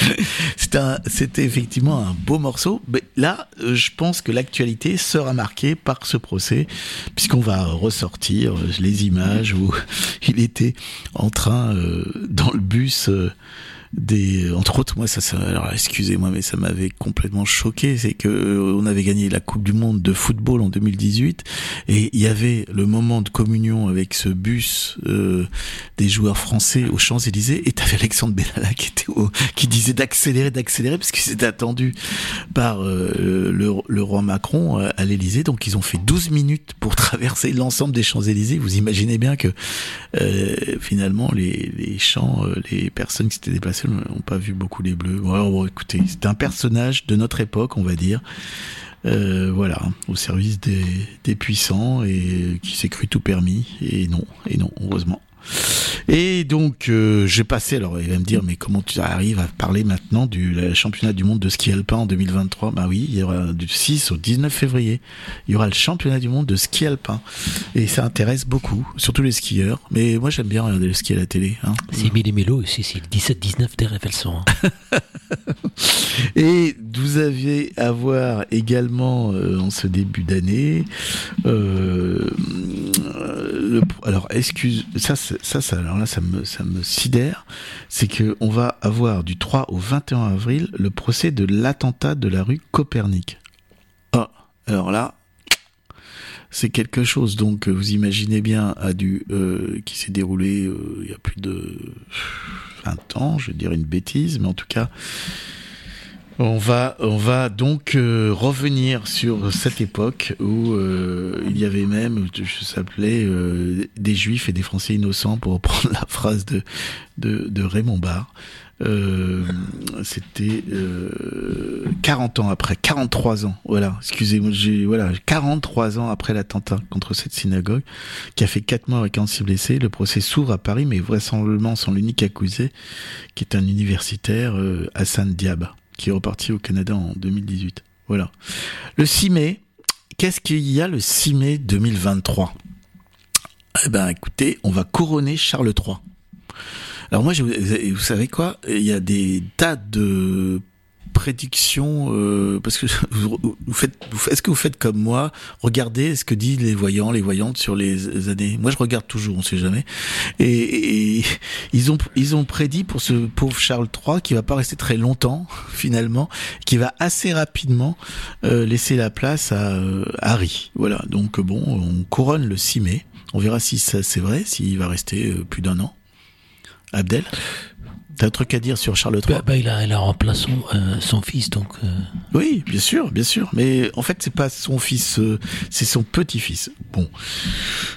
C'est un, c'était effectivement un beau morceau. Mais là, euh, je pense que l'actualité sera marquée par ce procès, puisqu'on va ressortir euh, les images où il était en train euh, dans le bus. Des entre autres moi ça, ça alors excusez-moi mais ça m'avait complètement choqué c'est que euh, on avait gagné la Coupe du monde de football en 2018 et il y avait le moment de communion avec ce bus euh, des joueurs français aux Champs-Élysées et t'avais Alexandre Benalla qui était au, qui disait d'accélérer d'accélérer parce qu'il s'était attendu par euh, le, le roi Macron euh, à l'Élysée. Donc ils ont fait 12 minutes pour traverser l'ensemble des Champs-Élysées. Vous imaginez bien que euh, finalement les, les champs euh, les personnes qui s'étaient déplacées n'ont pas vu beaucoup les bleus bon, écoutez c'est un personnage de notre époque on va dire euh, voilà, au service des, des puissants et qui s'est cru tout permis. Et non, et non, heureusement. Et donc, euh, j'ai passé, alors il va me dire, mais comment tu arrives à parler maintenant du championnat du monde de ski alpin en 2023 Bah oui, il y aura du 6 au 19 février, il y aura le championnat du monde de ski alpin. Et ça intéresse beaucoup, surtout les skieurs. Mais moi j'aime bien regarder le ski à la télé. Hein. C'est Méli Mélo aussi, c'est le 17-19 des Révèles sont. Et vous avez à voir également euh, en ce début d'année. euh, alors excuse, ça, c'est- ça, alors là, ça me, sidère. C'est que on va avoir du 3 au 21 avril le procès de l'attentat de la rue Copernic. Ah, alors là. C'est quelque chose, donc vous imaginez bien, dû, euh, qui s'est déroulé euh, il y a plus de 20 ans, je vais dire une bêtise, mais en tout cas, on va, on va donc euh, revenir sur cette époque où euh, il y avait même, je s'appelais euh, des Juifs et des Français innocents pour reprendre la phrase de de, de Raymond Barre. Euh, C'était euh, 40 ans après, 43 ans, voilà. Excusez-moi, voilà, 43 ans après l'attentat contre cette synagogue qui a fait 4 morts et 46 blessés. Le procès s'ouvre à Paris, mais vraisemblablement sans l'unique accusé, qui est un universitaire, euh, Hassan Diab qui est reparti au Canada en 2018. Voilà. Le 6 mai, qu'est-ce qu'il y a le 6 mai 2023 Eh ben, écoutez, on va couronner Charles III. Alors moi, je, vous vous savez quoi? Il y a des tas de prédictions euh, parce que vous, faites, vous est-ce que vous faites comme moi? Regardez ce que disent les voyants, les voyantes sur les années. Moi, je regarde toujours, on sait jamais. Et, et ils ont ils ont prédit pour ce pauvre Charles III qui va pas rester très longtemps finalement, qui va assez rapidement euh, laisser la place à euh, Harry. Voilà. Donc bon, on couronne le 6 mai. On verra si ça c'est vrai, s'il va rester euh, plus d'un an. Abdel, t'as un truc à dire sur Charles III Bah, bah, il a, il a remplacé son, euh, son fils, donc. euh, Oui, bien sûr, bien sûr. Mais en fait, c'est pas son fils, euh, c'est son petit-fils. Bon,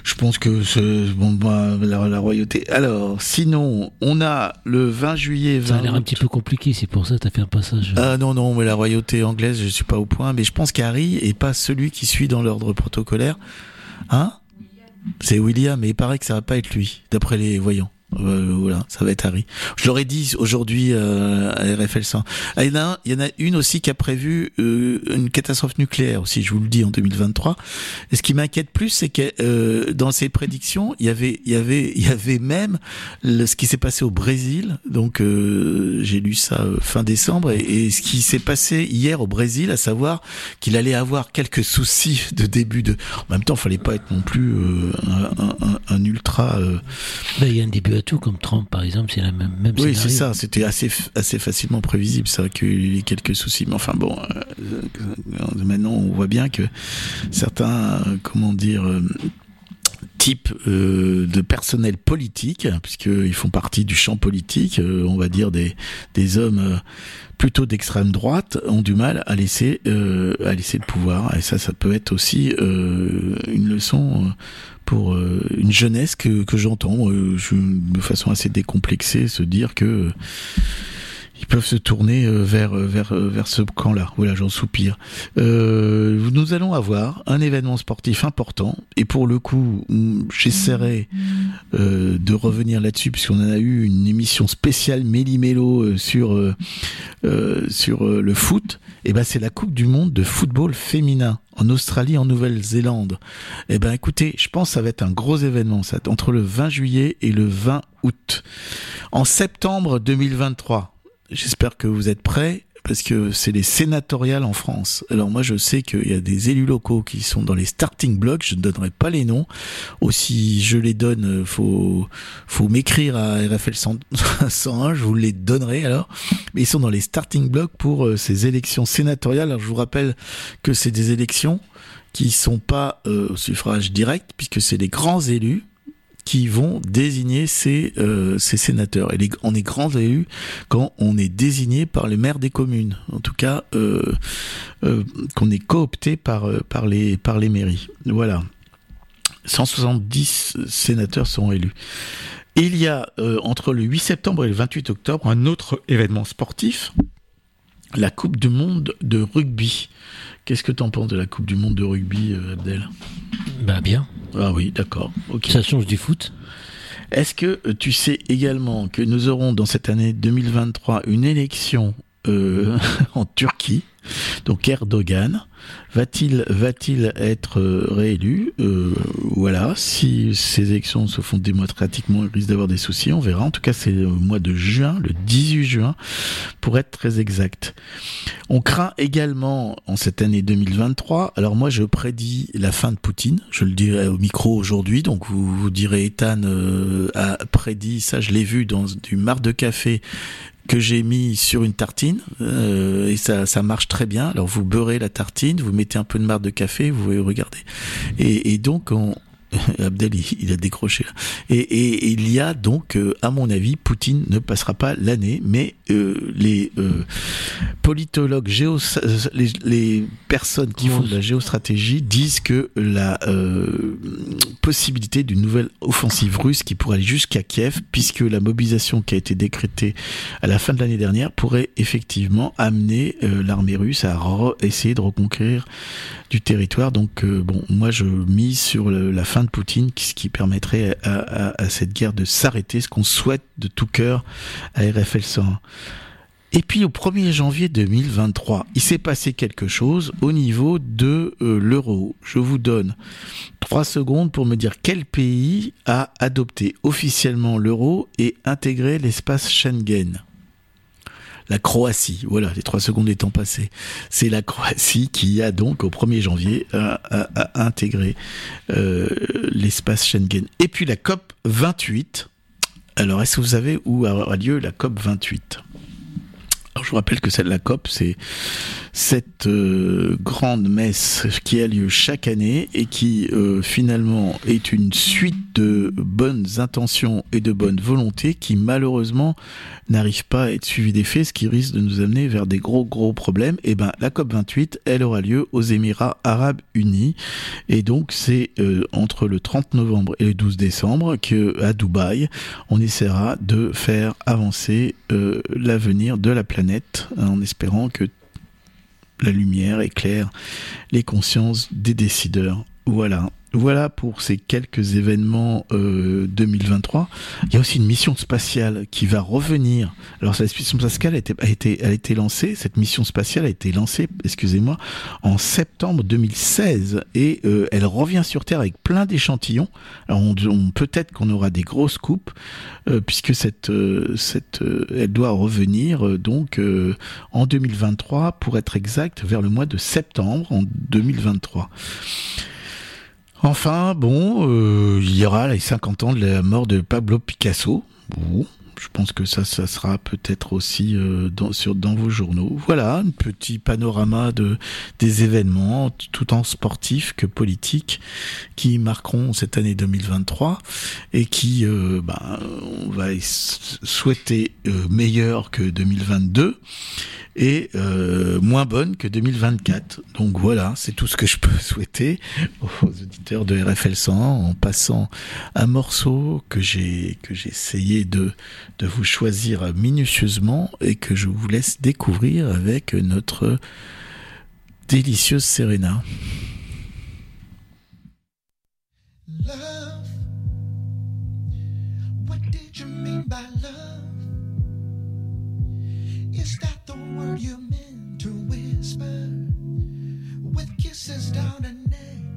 je pense que c'est bon, bah, la, la royauté. Alors, sinon, on a le 20 juillet. 20 ça a l'air un petit peu compliqué, c'est pour ça que tu as fait un passage. euh, Ah non, non, mais la royauté anglaise, je suis pas au point. Mais je pense qu'Harry est pas celui qui suit dans l'ordre protocolaire. Hein? C'est William, mais il paraît que ça va pas être lui, d'après les voyants. Euh, voilà, ça va être Harry. Je l'aurais dit aujourd'hui euh, à RFL 100. Ah, il, y en a il y en a une aussi qui a prévu euh, une catastrophe nucléaire aussi, je vous le dis, en 2023. Et ce qui m'inquiète plus, c'est que euh, dans ces prédictions, il y avait, il y avait, il y avait même le- ce qui s'est passé au Brésil. Donc euh, j'ai lu ça fin décembre et, et ce qui s'est passé hier au Brésil, à savoir qu'il allait avoir quelques soucis de début de. En même temps, il fallait pas être non plus un, un- un- ultra. il y a un début tout, comme Trump, par exemple, c'est la même, même oui, c'est ça. C'était assez assez facilement prévisible, ça, qu'il y ait quelques soucis. Mais enfin bon, euh, euh, maintenant on voit bien que certains, euh, comment dire. euh, types euh, de personnel politique, puisqu'ils font partie du champ politique, euh, on va dire des, des hommes euh, plutôt d'extrême droite, ont du mal à laisser, à laisser le pouvoir. Et ça, ça peut être aussi une leçon pour euh, une jeunesse que, que j'entends euh, de façon assez décomplexée se dire que ils peuvent se tourner euh, vers vers euh, vers ce camp-là. Voilà, j'en soupire. Euh, nous allons avoir un événement sportif important et pour le coup, mm, j'essaierai euh, de revenir là-dessus puisqu'on en a eu une émission spéciale Méli-Mélo euh, sur euh, euh, sur euh, le foot. Et ben c'est la Coupe du monde de football féminin en Australie, en Nouvelle-Zélande. Eh ben écoutez, je pense que ça va être un gros événement, ça, entre le 20 juillet et le 20 août. En septembre 2023, j'espère que vous êtes prêts parce que c'est les sénatoriales en France. Alors moi je sais qu'il y a des élus locaux qui sont dans les starting blocks, je ne donnerai pas les noms. Aussi je les donne, euh, faut faut m'écrire à RFL 100 101, je vous les donnerai alors. Mais ils sont dans les starting blocks pour euh, ces élections sénatoriales. Alors je vous rappelle que c'est des élections qui sont pas euh, au suffrage direct puisque c'est les grands élus qui vont désigner ces, euh, ces sénateurs. Et on est grands élus quand on est désigné par les maires des communes. En tout cas, euh, euh, qu'on est coopté par, par, les, par les mairies. Voilà. 170 sénateurs sont élus. Il y a entre le 8 septembre et le 28 octobre un autre événement sportif, la Coupe du Monde de rugby. Qu'est-ce que tu en penses de la Coupe du Monde de rugby, euh, Abdel? Bah, bien. Ah oui, d'accord. Ça change du foot. Est-ce que euh, tu sais également que nous aurons dans cette année 2023 une élection euh, en Turquie Donc Erdogan va-t-il va-t-il être euh, réélu Euh, Voilà. Si ces élections se font démocratiquement, il risque d'avoir des soucis. On verra. En tout cas, c'est au mois de juin, le 18 juin, pour être très exact. On craint également en cette année 2023. Alors moi, je prédis la fin de Poutine. Je le dirai au micro aujourd'hui. Donc vous direz, Ethan euh, a prédit ça. Je l'ai vu dans du marc de café que j'ai mis sur une tartine euh, et ça, ça marche très bien. Alors vous beurrez la tartine, vous mettez un peu de marc de café, vous pouvez regarder. Et, et donc on, Abdel, il, a décroché. Et, et- et il y a donc, euh, à mon avis, Poutine ne passera pas l'année, mais euh, les euh, politologues, géo, les, les personnes qui font de la géostratégie disent que la euh, possibilité d'une nouvelle offensive russe qui pourrait aller jusqu'à Kiev, puisque la mobilisation qui a été décrétée à la fin de l'année dernière pourrait effectivement amener l'armée russe à essayer de reconquérir du territoire. Donc bon, moi je mise sur le- la fin Poutine, ce qui permettrait à, cette guerre de s'arrêter, ce qu'on souhaite de tout cœur à RFL 101. Et puis au 1er janvier 2023, il s'est passé quelque chose au niveau de euh, l'euro. Je vous donne trois secondes pour me dire quel pays a adopté officiellement l'euro et intégré l'espace Schengen. La Croatie. Voilà, les trois secondes étant passées. C'est la Croatie qui a donc au 1er janvier a intégré euh, l'espace Schengen. Et puis la COP 28. Alors, est-ce que vous savez où aura lieu la COP 28 alors, je vous rappelle que celle de la COP, c'est cette euh, grande messe qui a lieu chaque année et qui euh, finalement est une suite de bonnes intentions et de bonnes volontés qui malheureusement n'arrivent pas à être suivies des faits, ce qui risque de nous amener vers des gros gros problèmes. Et ben la COP 28, elle aura lieu aux Émirats Arabes Unis et donc c'est euh, entre le 30 novembre et le 12 décembre que à Dubaï, on essaiera de faire avancer euh, l'avenir de la planète hein, en espérant que la lumière éclaire les consciences des décideurs. Voilà. Voilà pour ces quelques événements euh, 2023. Il y a aussi une mission spatiale qui va revenir. Alors cette mission spatiale a été, a été, a été lancée, cette mission spatiale a été lancée, excusez-moi, en septembre 2016 et euh, elle revient sur Terre avec plein d'échantillons. Alors on, on- peut-être qu'on aura des grosses coupes euh, puisque cette, euh, cette, euh, elle doit revenir donc en 2023 pour être exact vers le mois de septembre en 2023. Enfin, bon, euh, il y aura les 50 ans de la mort de Pablo Picasso. Je pense que ça, ça sera peut-être aussi euh, dans, sur, dans vos journaux. Voilà, un petit panorama de, des événements, tout en sportifs que politiques, qui marqueront cette année 2023 et qui, euh, ben, on va souhaiter euh, meilleur que 2022 et euh, moins bonne que 2024. Donc voilà, c'est tout ce que je peux souhaiter aux auditeurs de RFL 100 en passant un morceau que j'ai que j'ai essayé de de vous choisir minutieusement et que je vous laisse découvrir avec notre délicieuse Serena. Love. What did you mean by love? Is that the word you meant to whisper? With kisses down the neck.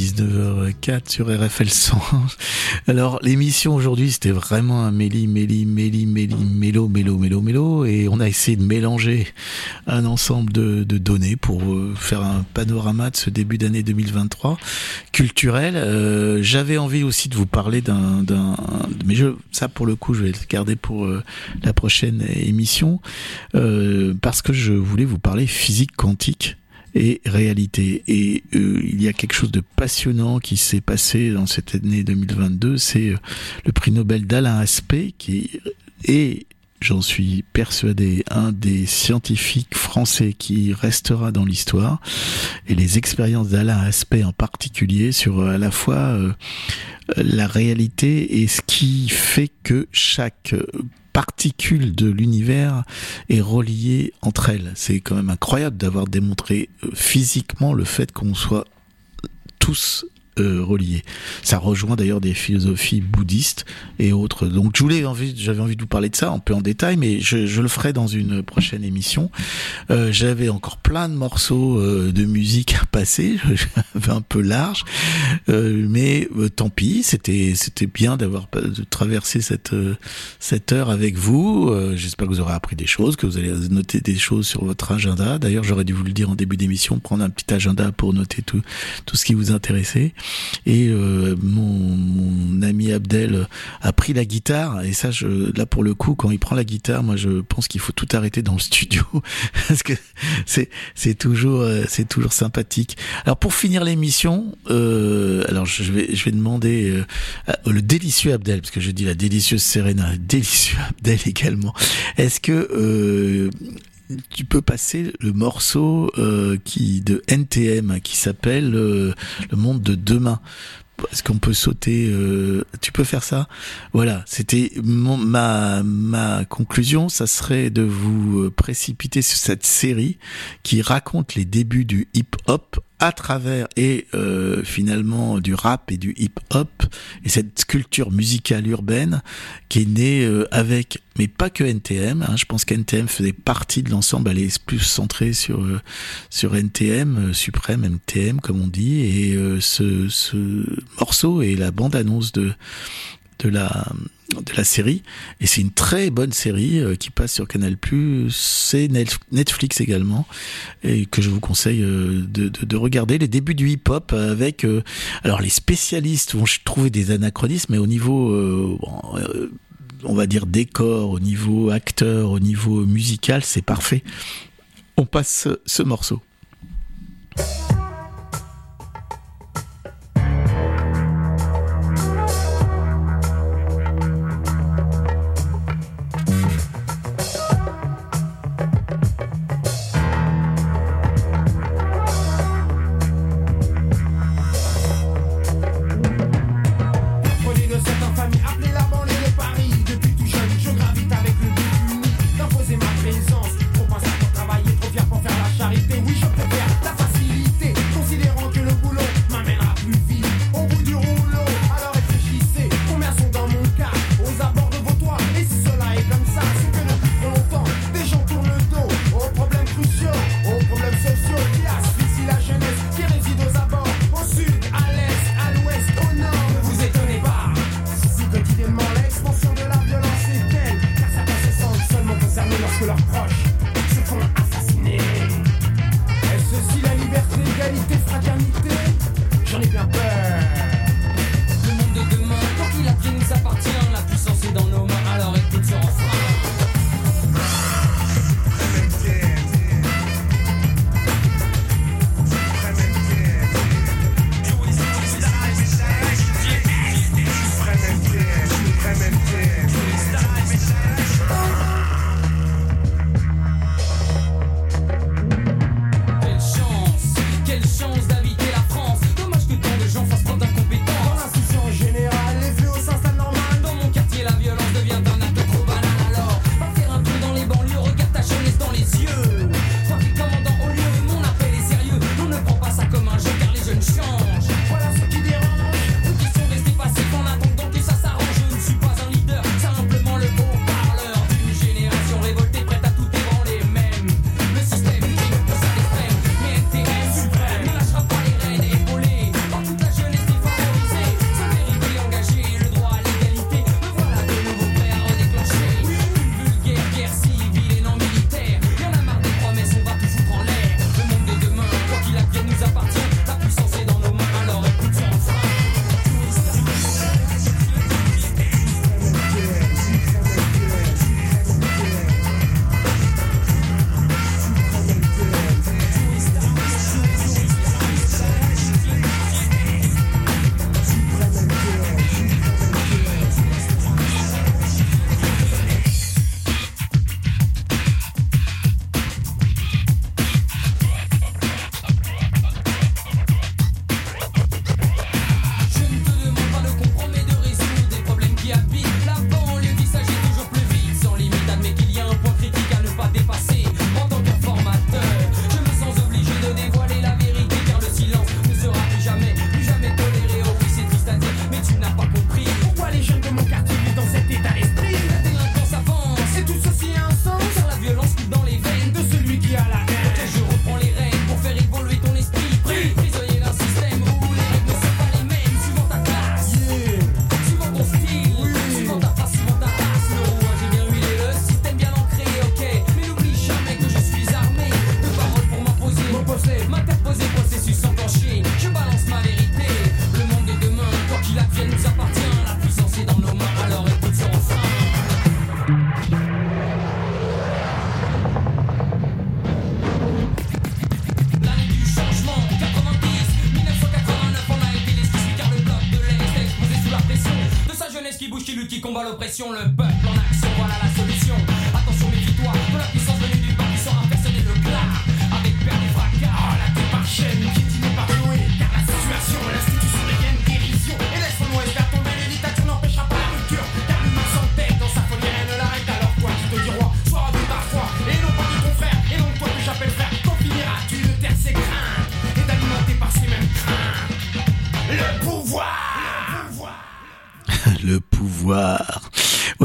19h04 sur RFL 100. Alors l'émission aujourd'hui c'était vraiment un méli, méli, méli, méli, mélo, mélo, mélo, mélo et on a essayé de mélanger un ensemble de, données pour euh, faire un panorama de ce début d'année 2023 culturel. Euh, J'avais envie aussi de vous parler d'un, mais je, ça pour le coup je vais le garder pour euh, la prochaine émission parce que je voulais vous parler physique quantique et réalité. Et euh, il y a quelque chose de passionnant qui s'est passé dans cette année 2022, c'est euh, le prix Nobel d'Alain Aspect, qui est, j'en suis persuadé, un des scientifiques français qui restera dans l'histoire. Et les expériences d'Alain Aspect en particulier sur euh, à la fois euh, la réalité et ce qui fait que chaque euh, particule de l'univers est reliée entre elles. C'est quand même incroyable d'avoir démontré euh, physiquement le fait qu'on soit tous euh. Ça rejoint d'ailleurs des philosophies bouddhistes et autres. Donc j'avais envie de vous parler de ça un peu en détail, mais je, le ferai dans une prochaine émission. Euh, j'avais encore plein de morceaux euh, de musique à passer, j'avais un peu large, euh, mais tant pis. C'était c'était bien d'avoir traversé cette cette heure avec vous. J'espère que vous aurez appris des choses, que vous allez noter des choses sur votre agenda. D'ailleurs, j'aurais dû vous le dire en début d'émission, prendre un petit agenda pour noter tout tout ce qui vous intéressait. Et euh, mon, mon ami Abdel a pris la guitare et ça, je, là pour le coup, quand il prend la guitare, moi je pense qu'il faut tout arrêter dans le studio parce que c'est c'est toujours euh, c'est toujours sympathique. Alors pour finir l'émission, euh, alors je vais je vais demander euh, le délicieux Abdel parce que je dis la délicieuse Serena, délicieux Abdel également. Est-ce que euh, tu peux passer le morceau euh, qui de NTM qui s'appelle euh, Le monde de demain. Est-ce qu'on peut sauter euh, Tu peux faire ça? Voilà, c'était ma ma conclusion. Ça serait de vous euh, précipiter sur cette série qui raconte les débuts du hip-hop à travers et euh, finalement du rap et du hip-hop et cette culture musicale urbaine qui est née euh, avec, mais pas que NTM. Hein, je pense qu'NTM faisait partie de l'ensemble. Elle est plus centrée sur euh, sur NTM, euh, Suprême MTM comme on dit. Et euh, ce, ce morceau est la bande annonce de de la de la série et c'est une très bonne série euh, qui passe sur Canal+, c'est Net- Netflix également et que je vous conseille euh, de, de, de regarder les débuts du hip-hop avec euh, alors les spécialistes vont trouver des anachronismes mais au niveau on va dire décor, au niveau acteur, au niveau musical, c'est parfait. On passe ce morceau.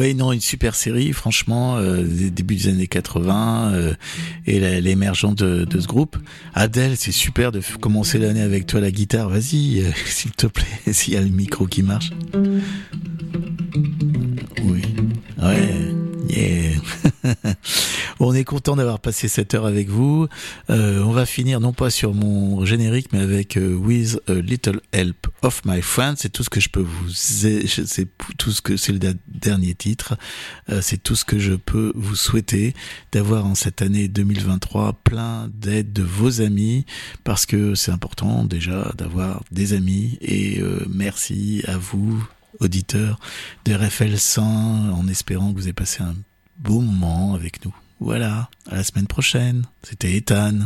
Oui, non, une super série, franchement, euh, début des années 80 euh, et l'émergence de, de, ce groupe. Adèle, c'est super de commencer l'année avec toi la guitare. Vas-y, euh, s'il te plaît, s'il y a le micro qui marche. On est content d'avoir passé cette heure avec vous. Euh, on va finir non pas sur mon générique, mais avec euh, With a Little Help of My Friends. C'est tout ce que je peux vous, c'est tout ce que c'est le dernier titre. Euh, c'est tout ce que je peux vous souhaiter d'avoir en cette année 2023 plein d'aide de vos amis, parce que c'est important déjà d'avoir des amis. Et merci à vous auditeurs de RFL 100 en espérant que vous ayez passé un beau moment avec nous. Voilà, à la semaine prochaine. C'était Ethan.